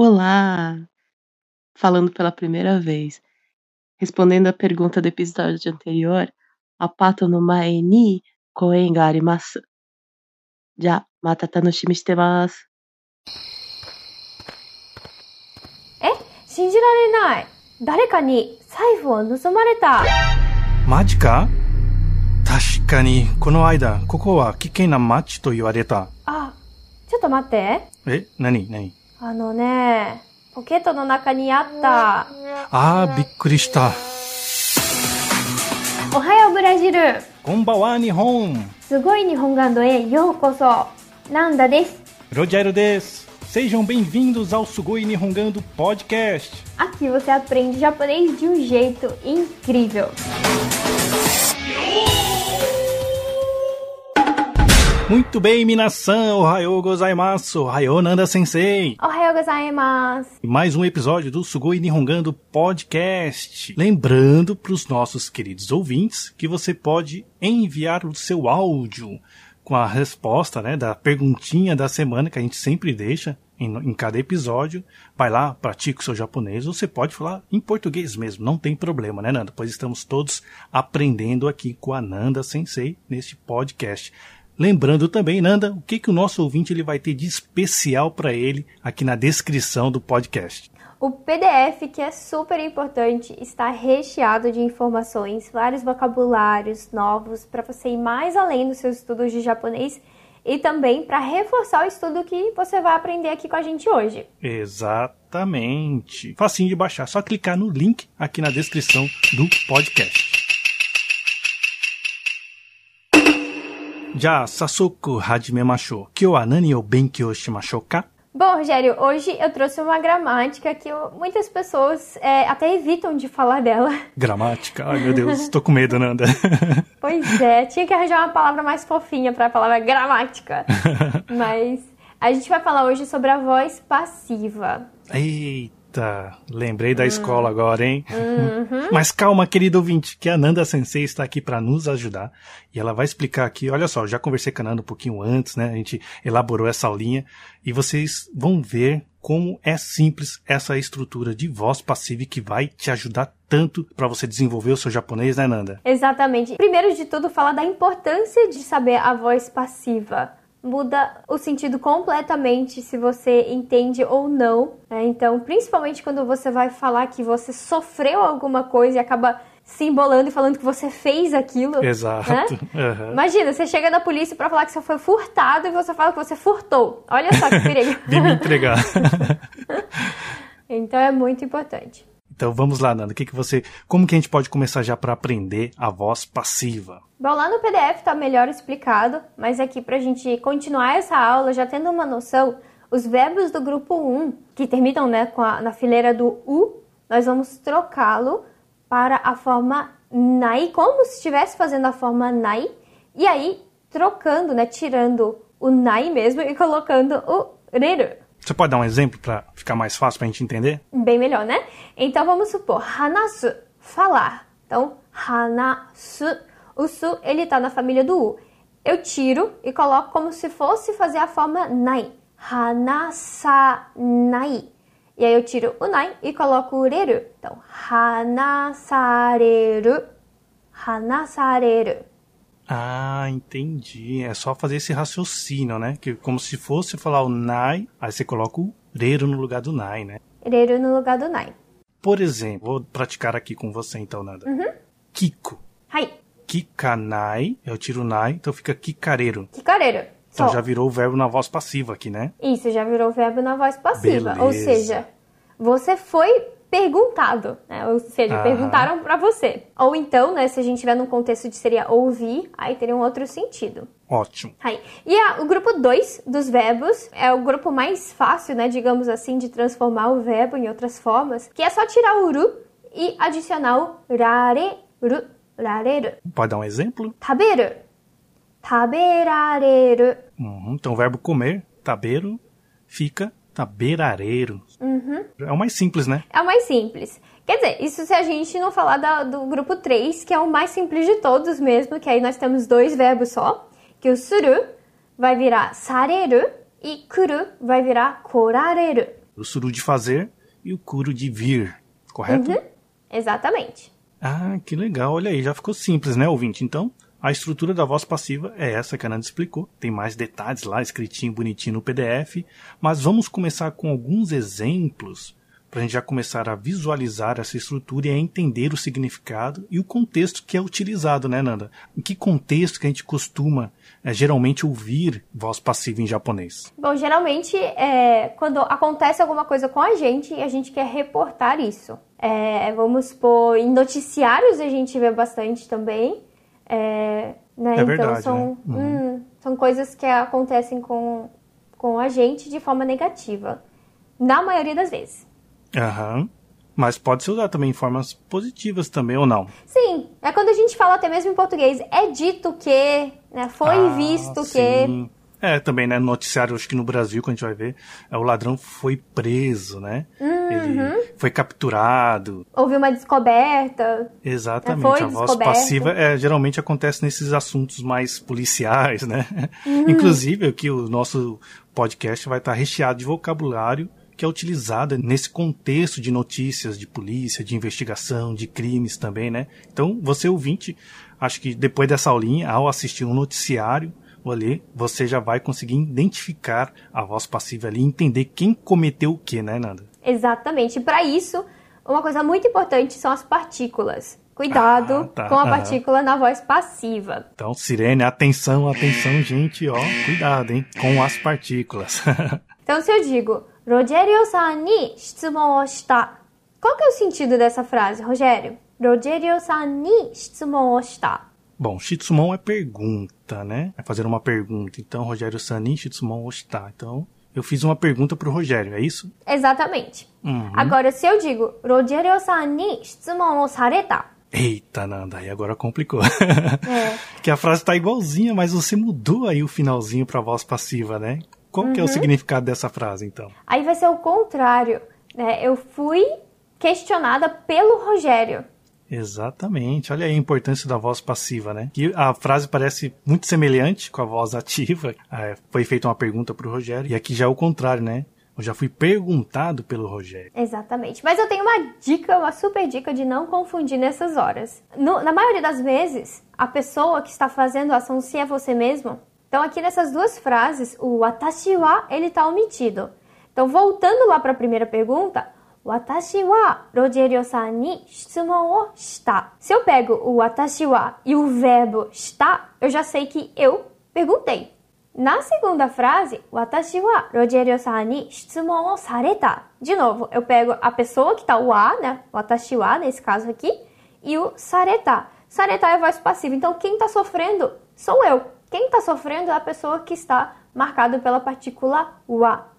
Olá! Falando pela primeira vez. Respondendo a pergunta do episódio anterior, a pato no mae ni koen ga arimasu. Ja, mata tanoshimi shite masu. 信じられない誰かに財布を盗まれたマジか確かに、この間、ここは危険な街と言われた。あちょっと待ってえ何何 あのねポケットの中にあったあー、びっくりした。おはようブラジルこんばんは、日本。すごい日本ガンドへようこそなんだです Rogério des. Sejam bem-vindos ao Sugoi Nihongando Podcast. Aqui você aprende japonês de um jeito incrível. Muito bem, minasan, ohayou gozaimasu, ohayou nanda sensei. Ohayou gozaimasu. Mais um episódio do Sugoi Nihongando Podcast. Lembrando para os nossos queridos ouvintes que você pode enviar o seu áudio com a resposta, né, da perguntinha da semana que a gente sempre deixa em, em cada episódio. Vai lá, pratica o seu japonês, você pode falar em português mesmo, não tem problema, né, Nanda? Pois estamos todos aprendendo aqui com a Nanda Sensei neste podcast. Lembrando também, Nanda, o que, que o nosso ouvinte ele vai ter de especial para ele aqui na descrição do podcast. O PDF, que é super importante, está recheado de informações, vários vocabulários novos para você ir mais além dos seus estudos de japonês e também para reforçar o estudo que você vai aprender aqui com a gente hoje. Exatamente. Facinho de baixar, só clicar no link aqui na descrição do podcast. Já Sasuku Hajimemashou. Kyo wa nani o benkyou shimashou ka? Bom, Rogério, hoje eu trouxe uma gramática que eu- muitas pessoas é, até evitam de falar dela. Gramática. Ai, meu Deus, tô com medo, Nanda. Pois é, tinha que arranjar uma palavra mais fofinha para a palavra gramática. Mas a gente vai falar hoje sobre a voz passiva. Eita, lembrei da escola agora, hein? Mas calma, querido ouvinte, que a Nanda Sensei está aqui para nos ajudar e ela vai explicar aqui. Olha só, já conversei com a Nanda um pouquinho antes, né? A gente elaborou essa aulinha e vocês vão ver como é simples essa estrutura de voz passiva e que vai te ajudar tanto para você desenvolver o seu japonês, né, Nanda? Exatamente. Primeiro de tudo, fala da importância de saber a voz passiva. Muda o sentido completamente se você entende ou não. né? Então, principalmente quando você vai falar que você sofreu alguma coisa e acaba se embolando e falando que você fez aquilo. Exato. né? Aham. Imagina, você chega na polícia pra falar que você foi furtado e você fala que você furtou. Olha só que perigo. Vim me entregar. então é muito importante. Então vamos lá, Nanda. Que, que você. Como que a gente pode começar já para aprender a voz passiva? Bom, lá no PDF tá melhor explicado, mas aqui pra gente continuar essa aula já tendo uma noção, os verbos do grupo 1, que terminam né, a, na fileira do U, nós vamos trocá-lo para a forma nai, como se estivesse fazendo a forma nai, e aí trocando, né, tirando o nai mesmo e colocando o reru. Você pode dar um exemplo para ficar mais fácil para a gente entender? Bem melhor, né? Então vamos supor, hanasu, falar. Então, hanasu, o su, ele tá na família do u. Eu tiro e coloco como se fosse fazer a forma nai. Hanasanai. E aí eu tiro o nai e coloco o reru. Então, hanasareru. Hanasareru. Ah, entendi. É só fazer esse raciocínio, né? Que como se fosse falar o nai, aí você coloca o reiro no lugar do nai, né? Reru no lugar do nai. Por exemplo, vou praticar aqui com você então, Nanda. Kiko. Hai. Kikanai, eu tiro o nai, então fica kikareiro. Kikareru. Então já virou o verbo na voz passiva aqui, né? Isso já virou verbo na voz passiva. Ou Beleza. seja, você foi perguntado, né? Ou seja, Aham. perguntaram pra você. Ou então, né, se a gente tiver num contexto de seria ouvir, aí teria um outro sentido. Ótimo. Aí. E a- o grupo 2 dos verbos é o grupo mais fácil, né, digamos assim, de transformar o verbo em outras formas, que é só tirar o ru e adicionar o rareru, rareru. Pode dar um exemplo? Taberu, taberareru. Uhum. Então o verbo comer, tabeiro, fica taberareiro. É o mais simples, né? É o mais simples. Quer dizer, isso se a gente não falar da- do grupo 3, que é o mais simples de todos mesmo, que aí nós temos dois verbos só, que o suru vai virar sareru e kuru vai virar korareru. O suru de fazer e o kuro de vir, correto? Uhum. Exatamente. Ah, que legal. Olha aí, já ficou simples, né, ouvinte? Então, a estrutura da voz passiva é essa que a Nanda explicou. Tem mais detalhes lá, escritinho, bonitinho no PDF. Mas vamos começar com alguns exemplos para a gente já começar a visualizar essa estrutura e a entender o significado e o contexto que é utilizado, né, Nanda? Em que contexto que a gente costuma é, geralmente ouvir voz passiva em japonês? Bom, geralmente é quando acontece alguma coisa com a gente e a gente quer reportar isso. É, vamos supor, em noticiários a gente vê bastante também. É, né? É verdade, então são, né? Uhum. hum, são coisas que acontecem com, com a gente de forma negativa. Na maioria das vezes. Aham. Mas pode ser usado também em formas positivas também, ou não? Sim, é quando a gente fala até mesmo em português, é dito que, né, foi Ah, visto que. É, também, né, no noticiário, acho que no Brasil, quando a gente vai ver, é, o ladrão foi preso, né? Uhum. Ele foi capturado. Houve uma descoberta. Exatamente. Foi a voz passiva é, geralmente acontece nesses assuntos mais policiais, né? Uhum. Inclusive, aqui o nosso podcast vai estar recheado de vocabulário que é utilizado nesse contexto de notícias de polícia, de investigação, de crimes também, né? Então, você ouvinte, acho que depois dessa aulinha, ao assistir um noticiário, ali, você já vai conseguir identificar a voz passiva ali e entender quem cometeu o que, né, Nanda? Exatamente. Para isso, uma coisa muito importante são as partículas. Cuidado Ah, tá. com a partícula na voz passiva. Então, Sirene, atenção, atenção, gente, ó, cuidado, hein, com as partículas. Então, se eu digo, Rogério-san ni shitsumon shita. Qual que é o sentido dessa frase, Rogério? Rogério-san ni shitsumon shita. Bom, Shitsumon é pergunta, né? É fazer uma pergunta. Então, Rogério Sanin, Shitsumon Oshita. Então, eu fiz uma pergunta pro Rogério, é isso? Exatamente. Uhum. Agora, se eu digo, Rogério-san ni shitsumon o sareta. Eita, Nanda, aí agora complicou. É. que a frase tá igualzinha, mas você mudou aí o finalzinho pra voz passiva, né? Qual que é o significado dessa frase, então? Aí vai ser o contrário. Né? Eu fui questionada pelo Rogério. Exatamente. Olha aí a importância da voz passiva, né? Que a frase parece muito semelhante com a voz ativa. É, foi feita uma pergunta pro Rogério. E aqui já é o contrário, né? Eu já fui perguntado pelo Rogério. Exatamente. Mas eu tenho uma dica, uma super dica de não confundir nessas horas. No- na maioria das vezes, a pessoa que está fazendo a ação se é você mesmo. Então, aqui nessas duas frases, o watashi wa, ele está omitido. Então, voltando lá para a primeira pergunta, watashi wa Rogerio-san ni. Se eu pego o watashi wa e o verbo está, eu já sei que eu perguntei. Na segunda frase, watashi wa o sareta. De novo, eu pego a pessoa que tá o a, né? Watashi wa, nesse caso aqui, e o sareta. Sareta é a voz passiva. Então, quem tá sofrendo sou eu. Quem tá sofrendo é a pessoa que está marcada pela partícula wa.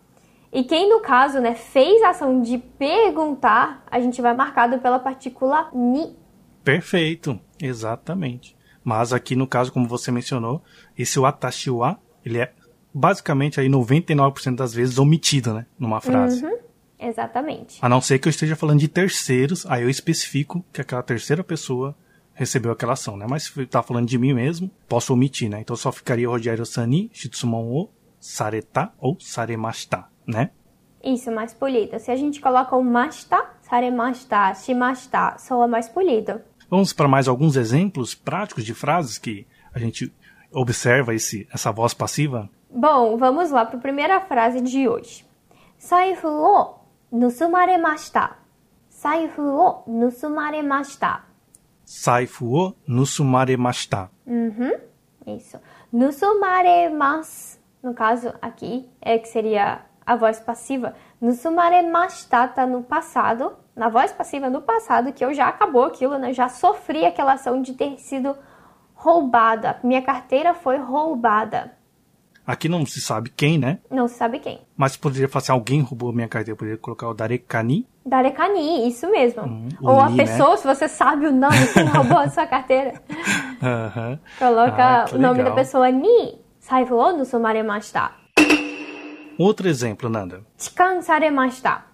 E quem, no caso, né, fez a ação de perguntar, a gente vai marcado pela partícula ni. Perfeito, exatamente. Mas aqui no caso, como você mencionou, esse watashiwa, ele é basicamente aí 99% das vezes omitido, né, numa frase. Uhum, exatamente. A não ser que eu esteja falando de terceiros, aí eu especifico que aquela terceira pessoa recebeu aquela ação, né? Mas se tá falando de mim mesmo, posso omitir, né? Então só ficaria Rogério Sani, Shitsumon o Sareta ou Saremashita, né? Isso, mais polido. Se a gente coloca o masta, saremasta, shimasta, soa mais polido. Vamos para mais alguns exemplos práticos de frases que a gente observa esse, essa voz passiva. Bom, vamos lá para a primeira frase de hoje. Saifu o nusumaremashita. Saifu o nusumaremashita. Saifu o nusumaremashita. Uhum, isso. Nusumaremas, no caso aqui, é que seria a voz passiva. Nusumaremashita tá no passado, na voz passiva no passado, que eu já acabou aquilo, né? Já sofri aquela ação de ter sido roubada. Minha carteira foi roubada. Aqui não se sabe quem, né? Não se sabe quem. Mas poderia falar assim, alguém roubou minha carteira, poderia colocar o Darekani. Darekani, isso mesmo. Hum, Ou a né? pessoa, se você sabe o nome que roubou a sua carteira, Aham. coloca Ah, o nome da legal. pessoa Ni. Saifu o nusumaremashita. Outro exemplo, Nanda. Chikan saremashita.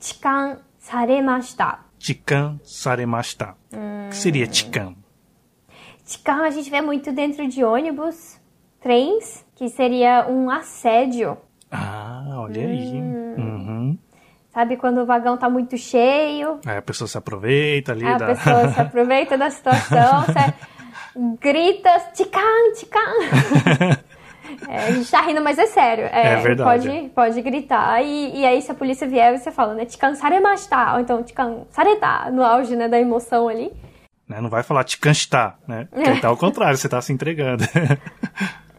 Chikan saremashita. Chikan saremashita. Hum. que seria chikan? Chikan a gente vê muito dentro de ônibus, trens, que seria um assédio. Ah, olha hum. aí. Uhum. Sabe quando o vagão tá muito cheio? Aí a pessoa se aproveita ali. A da... pessoa se aproveita da situação, grita, tican, tican. É, a gente tá rindo, mas é sério. É verdade. Pode, pode gritar. E, e aí, se a polícia vier, você fala, né? Tican saremashita. Ou então, tican sareta. No auge, né? Da emoção ali. né? Não vai falar te canchtar, né? Porque tá ao contrário, você tá se entregando.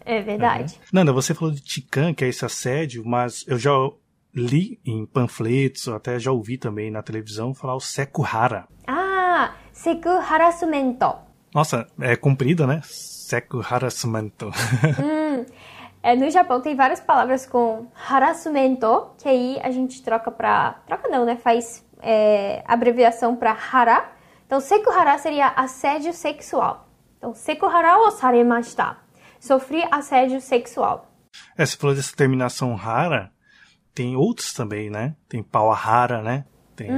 É verdade. Nanda, você falou de Tican, que é esse assédio, mas eu já li em panfletos, até já ouvi também na televisão falar o Sekuhara. Ah, seku harassumento. Nossa, é comprido, né? Sekuharasmento. É, no Japão tem várias palavras com harassumento, que aí a gente troca pra. Troca não, né? Faz é, abreviação pra hara. Então, sekuhara seria assédio sexual. Então, sekuhara o saremashita. Sofri assédio sexual. é, você falou dessa terminação rara, tem outros também, né? Tem Pawahara, né? Tem...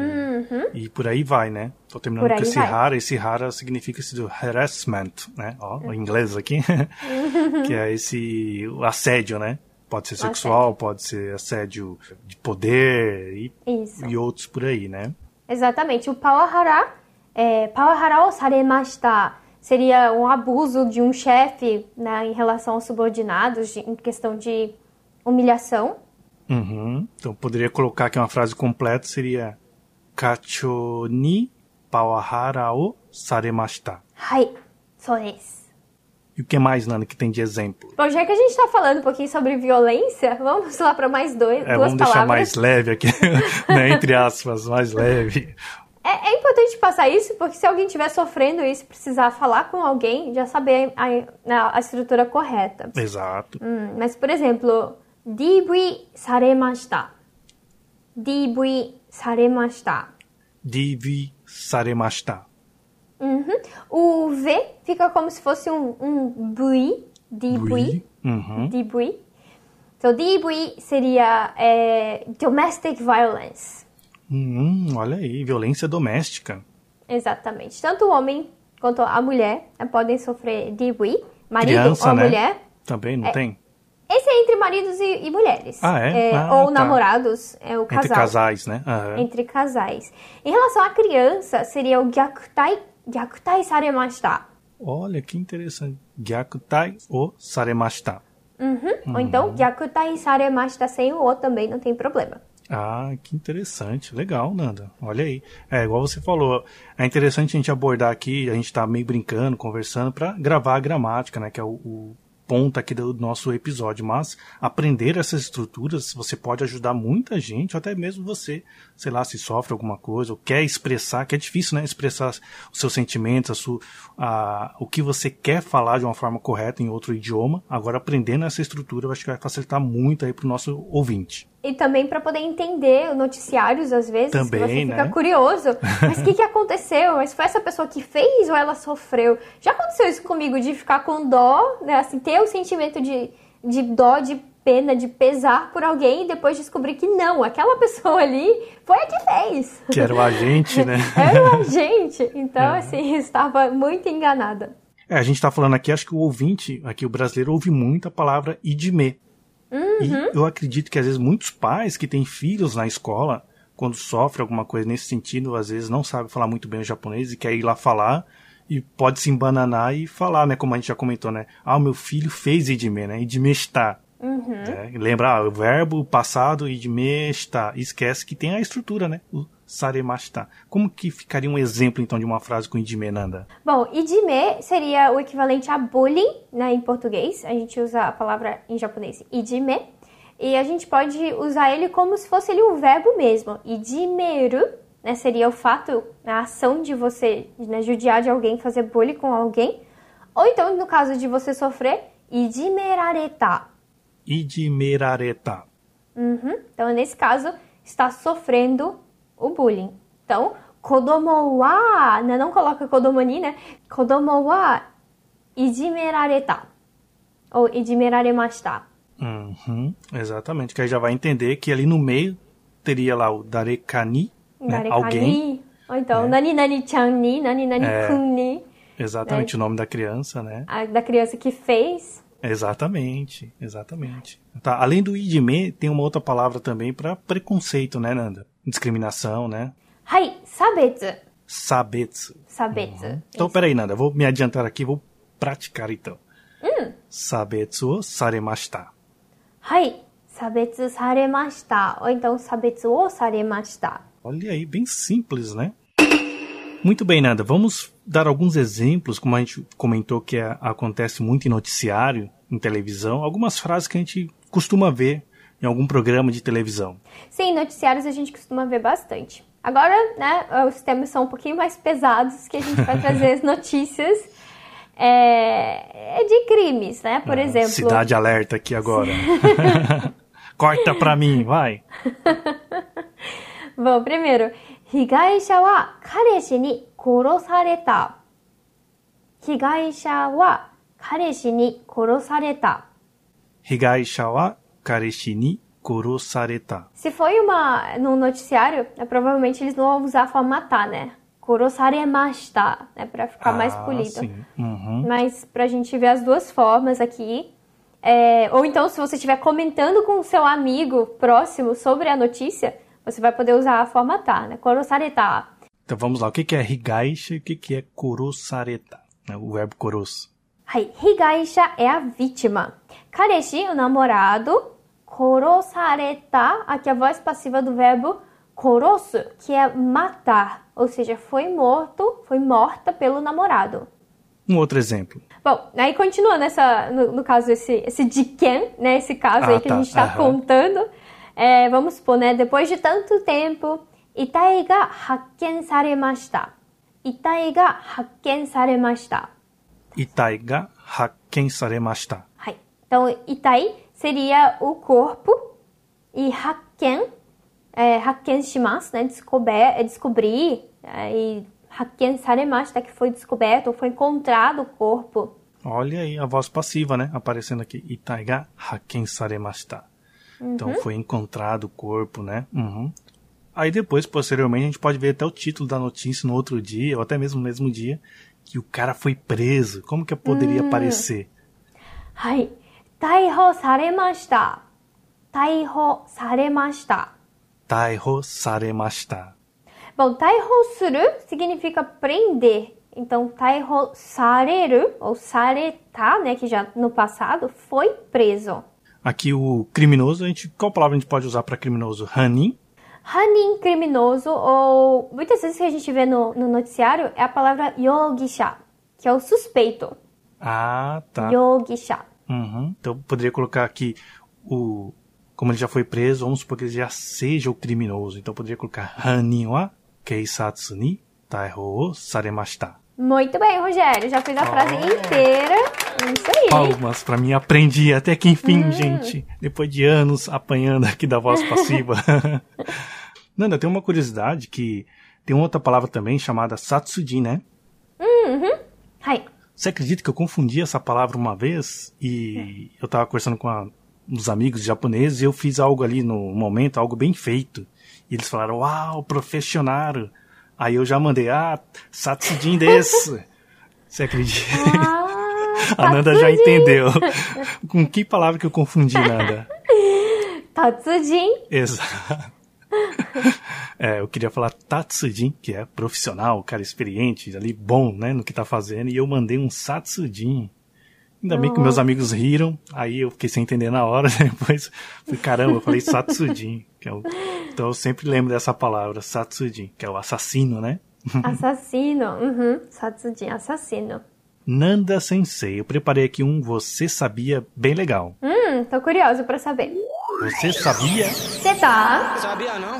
E por aí vai, né? Tô terminando Uhum. Com esse vai. rara, esse rara significa esse do harassment, né? Ó, o inglês aqui. que é esse assédio, né? Pode ser sexual, pode ser assédio de poder e, e outros por aí, né? Exatamente. O pawahara, é, pawahara o saremashita seria um abuso de um chefe né, em relação aos subordinados, de- em questão de humilhação. Uhum. Então poderia colocar aqui uma frase completa, seria Kacho ni pawahara o saremashita. Hai, só esse. E o que mais, Nana, que tem de exemplo? Bom, já que a gente está falando um pouquinho sobre violência, vamos lá para mais dois, É, duas vamos deixar palavras. mais leve aqui, né? Entre aspas, mais leve. É, é importante passar isso, porque se alguém estiver sofrendo isso e precisar falar com alguém, já saber a, a- a estrutura correta. Exato. Hum, mas, por exemplo, DV saremashita. DV saremashita. Divi saremashita. Uhum. O V fica como se fosse um, um bui. DV. Uhum. DV. Então, DV seria é, domestic violence. Hum, olha aí, violência doméstica. Exatamente. Tanto o homem quanto a mulher né, podem sofrer DV. Marido Criança, ou né? mulher. Também, não tem? Esse é entre maridos e, e mulheres. Ah, é? Ah, ou tá. namorados, é o casal. Entre casais, né? Aham. Entre casais. Em relação à criança, seria o gyakutai, gyakutai saremashita. Olha que interessante. Gyakutai o saremashita. Uhum. Ou então, gyakutai saremashita sem o o também, não tem problema. Ah, que interessante. Legal, Nanda. Olha aí. É, igual você falou, é interessante a gente abordar aqui, a gente tá meio brincando, conversando, para gravar a gramática, né? Que é o, o ponto aqui do nosso episódio. Mas aprender essas estruturas, você pode ajudar muita gente, ou até mesmo você, sei lá, se sofre alguma coisa, ou quer expressar, que é difícil, né? Expressar os seus sentimentos, a sua, a, o que você quer falar de uma forma correta em outro idioma. Agora, aprendendo essa estrutura, eu acho que vai facilitar muito aí pro nosso ouvinte. E também para poder entender noticiários, às vezes, Também, você fica né? curioso. Mas o que, que aconteceu? Mas foi essa pessoa que fez ou ela sofreu? Já aconteceu isso comigo, de ficar com dó, né? Assim, ter o sentimento de, de dó, de pena, de pesar por alguém e depois descobrir que não, aquela pessoa ali foi a que fez. Que era o agente, né? Era o agente. Então, assim, eu estava muito enganada. É, a gente tá falando aqui, acho que o ouvinte, aqui o brasileiro, ouve muito a palavra idime. E eu acredito que às vezes muitos pais que têm filhos na escola, quando sofrem alguma coisa nesse sentido, às vezes não sabem falar muito bem o japonês e quer ir lá falar e pode se embananar e falar, né? Como a gente já comentou, né? Ah, o meu filho fez idime, né? Idime está. É, lembra, ah, o verbo passado idime está. Esquece que tem a estrutura, né? O saremashita. Como que ficaria um exemplo, então, de uma frase com idime, Nanda? Bom, idime seria o equivalente a bullying, né, em português. A gente usa a palavra em japonês idime. E a gente pode usar ele como se fosse ele um verbo mesmo. Idimeru, né, seria o fato, a ação de você né, judiar de alguém, fazer bullying com alguém. Ou então, no caso de você sofrer, idimerareta. Idimerareta. Uhum. Então, nesse caso, está sofrendo o bullying. Então, kodomo wa, né, não coloca kodomo ni, né? Kodomo wa ijimerareta. Ou ijimeraremashita. Uhum, exatamente, que aí já vai entender que ali no meio teria lá o darekani, né, alguém, Ou então, nani nani chan ni, nani nani É. kun ni. exatamente o nome da criança, né? A, da criança que fez. Exatamente, exatamente. Tá, além do idime, tem uma outra palavra também para preconceito, né, Nanda? discriminação, né? Hai, sabetsu. Sabetsu. Sabetsu. Uhum. Então, peraí, Nanda, vou me adiantar aqui, vou praticar então. Hum. Sabetsu o saremashita. Tá. Hai, sabetsu saremashita. Tá. Ou então, sabetsu o saremashita. Tá. Olha aí, bem simples, né? Muito bem, Nanda. Vamos dar alguns exemplos, como a gente comentou que é, acontece muito em noticiário, em televisão, algumas frases que a gente costuma ver em algum programa de televisão? Sim, noticiários a gente costuma ver bastante. Agora, né, os temas são um pouquinho mais pesados, que a gente vai trazer as notícias é, é, de crimes, né? Por ah, exemplo. Cidade alerta aqui agora. Corta pra mim, vai. Bom, primeiro, Higaisha wa kareshi ni korosareta. Higaisha wa kareshi ni korosareta. Higaisha wa Kareshini Korosareta. Se foi uma no noticiário, é, provavelmente eles não vão usar a forma tá, né? Korosaremashita, né? Pra ficar ah, mais polido. Sim. Uhum. Mas pra gente ver as duas formas aqui. É, ou então, se você estiver comentando com o seu amigo próximo sobre a notícia, você vai poder usar a forma tá, né? Korosareta. Então vamos lá, o que é rigaishi e o que é korosareta? É o verbo koros. Hai, higaisha é a vítima. Kareshi, o namorado, Korosareta, aqui a voz passiva do verbo korosu, que é matar. Ou seja, foi morto, foi morta pelo namorado. Um outro exemplo. Bom, aí continua nessa, no, no caso, esse, esse Jiken, né? Esse caso Ah, aí que tá. a gente está contando. É, vamos supor, né? Depois de tanto tempo, itai ga hakken saremashita. Itai ga hakken saremashita. Itai ga hakken saremashita. Então, itai seria o corpo e hakken, é, hakken shimasu, né? Descober, é descobrir. é, e hakken saremashita, que foi descoberto ou foi encontrado o corpo. Olha aí a voz passiva, né? Aparecendo aqui. Itai ga hakken saremashita. Então foi encontrado o corpo, né? Uhum. Aí depois, posteriormente, a gente pode ver até o título da notícia no outro dia, ou até mesmo no mesmo dia, que o cara foi preso. Como que poderia aparecer? はい。逮捕されました。逮捕されました。 Taiho saremashita. Bom, 逮捕する significa prender. Então, 逮捕されるou された, né, que já no passado foi preso. Aqui o criminoso, a gente, qual palavra a gente pode usar para criminoso? Hanin? Hanin criminoso ou muitas vezes que a gente vê no, no noticiário é a palavra yogisha, que é o suspeito. Ah, tá. Yogisha. Uhum. Então poderia colocar aqui o. Como ele já foi preso, vamos supor que ele já seja o criminoso. Então poderia colocar Hanin wa keisatsu ni taiho o saremashita. Muito bem, Rogério. Já fez a frase inteira. Isso aí. Palmas pra mim, aprendi até que enfim, gente. Depois de anos apanhando aqui da voz passiva. Nanda, tem uma curiosidade que tem outra palavra também chamada satsujin, né? はい。Você acredita que eu confundi essa palavra uma vez e eu tava conversando com a- uns amigos japoneses e eu fiz algo ali no momento, algo bem feito. E eles falaram, uau, profissional. Aí eu já mandei, ah, satsujin desu. Você acredita? Ah, a Nanda já entendeu. com que palavra que eu confundi, Nanda? Tatsujin. Exato. É, eu queria falar Tatsujin, que é profissional, cara experiente, ali bom, né, no que tá fazendo, e eu mandei um Satsujin. Ainda bem que meus amigos riram, aí eu fiquei sem entender na hora, depois, fui, caramba, eu falei Satsujin, que é o, então eu sempre lembro dessa palavra, Satsujin, que é o assassino, né? Assassino. Uhum. Satsujin, assassino. Nanda Sensei, eu preparei aqui um Você Sabia bem legal. Hum, tô curiosa pra saber. Você sabia? Você tá? Sabia não?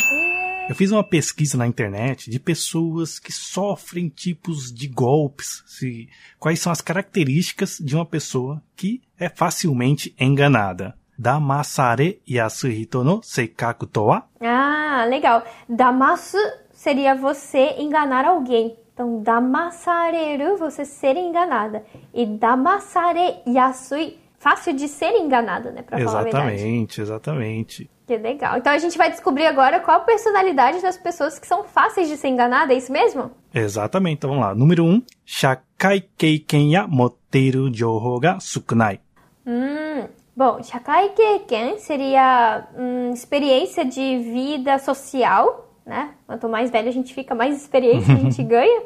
Eu fiz uma pesquisa na internet de pessoas que sofrem tipos de golpes, se, quais são as características de uma pessoa que é facilmente enganada. Damasare yasuhito no seikaku to wa? Ah, legal. Damasu seria você enganar alguém. Então, damasareru, você ser enganada. E damasare yasui, fácil de ser enganada, né? Pra falar a verdade. Exatamente, exatamente. Que legal. Então a gente vai descobrir agora qual a personalidade das pessoas que são fáceis de ser enganada, é isso mesmo? Exatamente, então vamos lá. Número 1, um, shakai keiken ya motteiru jouhou ga sukunai. Hum, bom, shakai keiken seria hum, experiência de vida social, né? Quanto mais velho a gente fica, mais experiência a gente ganha.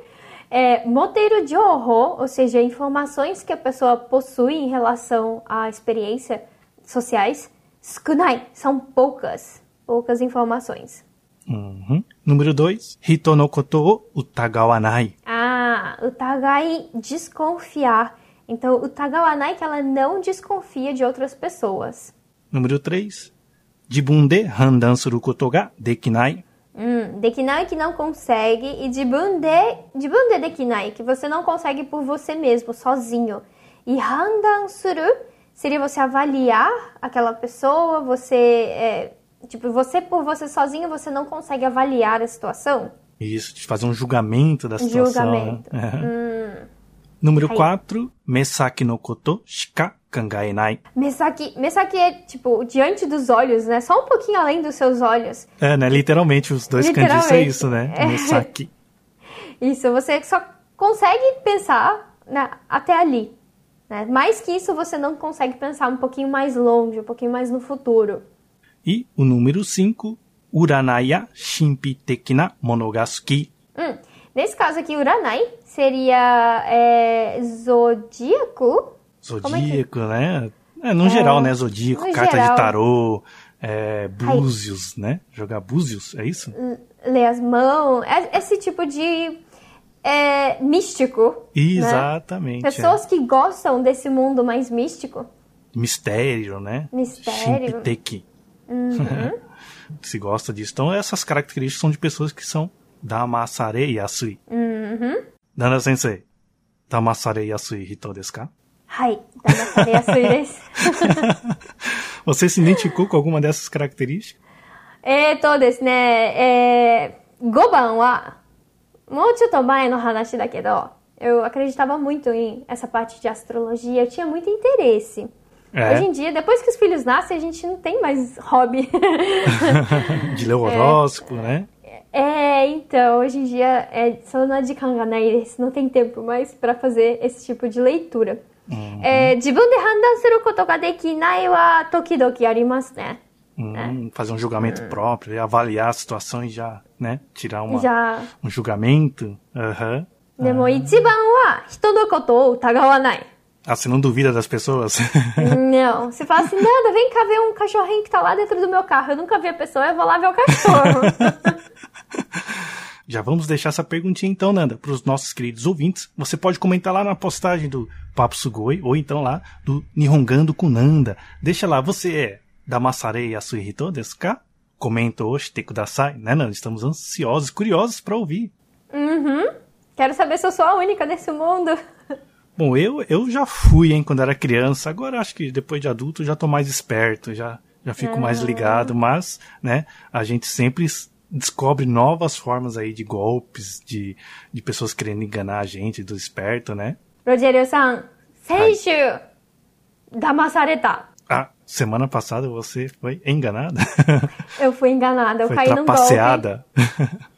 É, moteiro de horror, ou seja, informações que a pessoa possui em relação à experiência sociais. Sukunai, são poucas, poucas informações. Uhum. Número 2. Hito no koto o utagawanai. Ah, utagai, desconfiar. Então, utagawanai que ela não desconfia de outras pessoas. Número 3. Jibun de handan suru koto ga dekinai. Hum, dekinai que não consegue e de, jibun de dekinai que você não consegue por você mesmo, sozinho. E handan suru seria você avaliar aquela pessoa, você é, Tipo, você por você sozinho, você não consegue avaliar a situação? Isso, de fazer um julgamento da situação. Julgamento. Né? Hum. Número 4, Mesaki no koto shika kangaenai. Mesaki, Mesaki é, tipo, diante dos olhos, né? Só um pouquinho além dos seus olhos. É, né? Literalmente, os dois kanjis é isso, né? É. Mesaki. Isso, você só consegue pensar né, até ali. Né? Mais que isso, você não consegue pensar um pouquinho mais longe, um pouquinho mais no futuro. E o número 5, Uranaya Shimpi Tekina Monogatsuki. Hum, nesse caso aqui, Uranai seria é, zodíaco? Zodíaco, né? É, no geral, né? Zodíaco, no carta geral. de tarô, é, búzios, né? Jogar búzios, é isso? Ler as mãos, é- esse tipo de é, místico. Exatamente. Né? Pessoas que gostam desse mundo mais místico. é. Mistério, né? Mistério. Shimpiteki. Uhum. Se gosta disso. Então, essas características são de pessoas que são Damasare Yasui. Uhum. Nana Sensei, Damasare Yasui hito desu ka? はい。騙されやすいです。 Você se identificou com alguma dessas características? えーとですね、えー、5番は、もうちょっと前の話だけど、eu acreditava muito em essa parte de astrologia, eu tinha muito interesse. É. Hoje em dia, depois que os filhos nascem, a gente não tem mais hobby. De ler horóscopo, né? é, então, hoje em dia, é, só na de kanganai, não tem tempo mais pra fazer esse tipo de leitura. É, 自分で判断することができないは時々ありますね。 Hum, fazer um julgamento próprio, avaliar a situação e já, né? Tirar uma, じゃあ、 um julgamento. Aham. でも一番は人のことを疑わない。 Ah, você não duvida das pessoas? Não, você fala assim, nada, vem cá ver um cachorrinho que tá lá dentro do meu carro. Eu nunca vi a pessoa, eu vou lá ver o cachorro. Já vamos deixar essa perguntinha então, Nanda, para os nossos queridos ouvintes. Você pode comentar lá na postagem do Papo Sugoi ou então lá do Nihongando com Nanda. Deixa lá, você é da Masarei Yasuhito desu ka? Comenta oshite kudasai, né, Nanda? Estamos ansiosos, curiosos para ouvir. uhum. Quero saber se eu sou a única nesse mundo. Bom, eu, eu já fui, hein, quando era criança. Agora acho que depois de adulto já tô mais esperto, já, já fico mais ligado. Mas, né, a gente sempre descobre novas formas aí de golpes, de, de pessoas querendo enganar a gente, do esperto, né? Rogério-san, Seishu, damasareta. Ah, semana passada você foi enganada? Eu fui enganada, eu foi caí num golpe.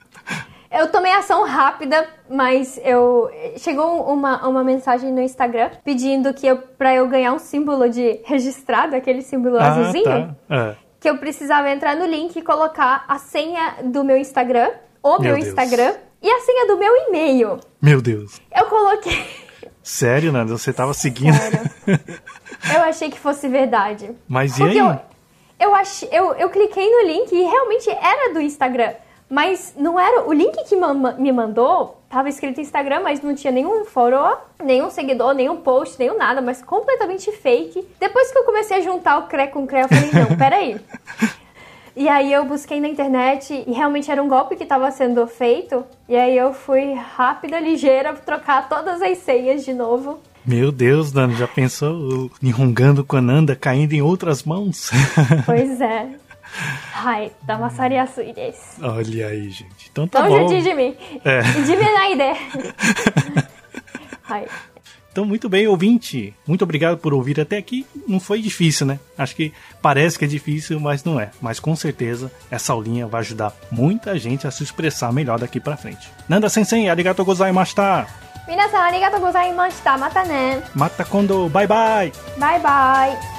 Eu tomei ação rápida, mas eu chegou uma, uma mensagem no Instagram pedindo que eu para eu ganhar um símbolo de registrado, aquele símbolo ah, azulzinho. Tá. É que eu precisava entrar no link e colocar a senha do meu Instagram, o Meu meu. Instagram e a senha do meu e-mail. meu Deus. Eu coloquei. Sério, Nanda? Você tava seguindo? Sério. Eu achei que fosse verdade. Mas e aí? eu, eu, ach, eu, eu cliquei no link e realmente era do Instagram. Mas não era. O link que me mandou tava escrito Instagram, mas não tinha nenhum follow, nenhum seguidor, nenhum post, nenhum nada, mas completamente fake. Depois que eu comecei a juntar o CRE com o CRE, eu falei, não, peraí. E aí eu busquei na internet e realmente era um golpe que estava sendo feito. E aí eu fui rápida, ligeira, trocar todas as senhas de novo. Meu Deus, Nanda, já pensou o Nihongando com a Nanda caindo em outras mãos? Pois é. Ai, 騙されやすいです。 Olha aí, gente. Então tá Não bom. judia de mim. É. De mim na ideia. Ai. Então, muito bem, ouvinte. Muito obrigado por ouvir até aqui. Não foi difícil, né? Acho que parece que é difícil, mas não é. Mas com certeza essa aulinha vai ajudar muita gente a se expressar melhor daqui pra frente. Nanda Sensei, arigatou gozaimashita. 皆さんありがとうございました。またね。Mata kondo, bye bye! バイバイ。